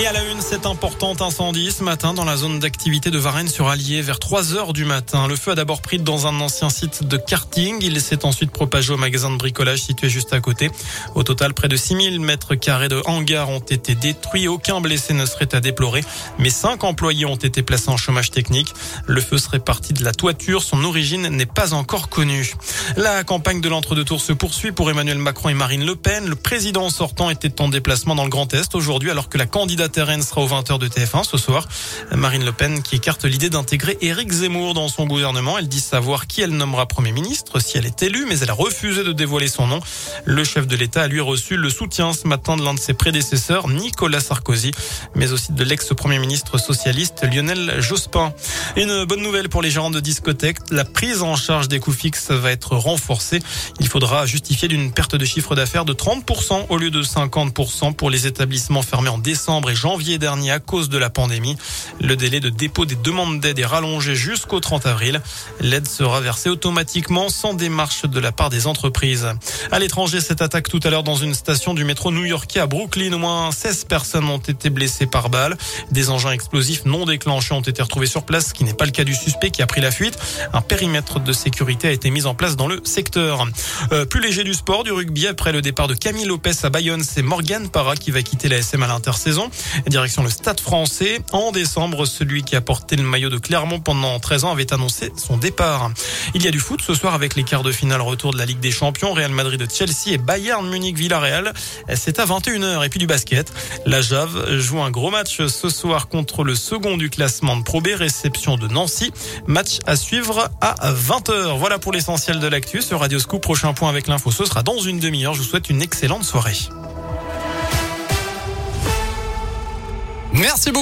Et à la une, cet important incendie ce matin dans la zone d'activité de Varennes sur Allier vers 3 heures du matin. Le feu a d'abord pris dans un ancien site de karting. Il s'est ensuite propagé au magasin de bricolage situé juste à côté. Au total, près de 6000 mètres carrés de hangars ont été détruits. Aucun blessé ne serait à déplorer, mais cinq employés ont été placés en chômage technique. Le feu serait parti de la toiture. Son origine n'est pas encore connue. La campagne de l'entre-deux tours se poursuit pour Emmanuel Macron et Marine Le Pen. Le président sortant était en déplacement dans le Grand Est aujourd'hui alors que la candidate terrain sera aux 20h de TF1 ce soir. Marine Le Pen qui écarte l'idée d'intégrer Éric Zemmour dans son gouvernement. Elle dit savoir qui elle nommera Premier ministre si elle est élue, mais elle a refusé de dévoiler son nom. Le chef de l'État a lui reçu le soutien ce matin de l'un de ses prédécesseurs, Nicolas Sarkozy, mais aussi de l'ex-premier ministre socialiste Lionel Jospin. Une bonne nouvelle pour les gérants de discothèques, la prise en charge des coûts fixes va être renforcée. Il faudra justifier d'une perte de chiffre d'affaires de 30% au lieu de 50% pour les établissements fermés en et janvier dernier à cause de la pandémie. Le délai de dépôt des demandes d'aide est rallongé jusqu'au 30 avril. L'aide sera versée automatiquement sans démarche de la part des entreprises. À l'étranger, cette attaque tout à l'heure dans une station du métro new-yorkais à Brooklyn. Au moins 16 personnes ont été blessées par balle. Des engins explosifs non déclenchés ont été retrouvés sur place, ce qui n'est pas le cas du suspect qui a pris la fuite. Un périmètre de sécurité a été mis en place dans le secteur. Euh, plus léger du sport, du rugby, après le départ de Camille Lopez à Bayonne, c'est Morgan Parra qui va quitter la SM à l'intersaison. Direction le Stade français. En décembre, celui qui a porté le maillot de Clermont pendant 13 ans avait annoncé son départ. Il y a du foot ce soir avec les quarts de finale retour de la Ligue des Champions, Real Madrid de Chelsea et Bayern Munich Villarreal. C'est à 21h et puis du basket. La Jave joue un gros match ce soir contre le second du classement de Pro B, réception de Nancy. Match à suivre à 20h. Voilà pour l'essentiel de l'actu sur Radio Scoop. Prochain point avec l'info, ce sera dans une demi-heure. Je vous souhaite une excellente soirée. Merci beaucoup.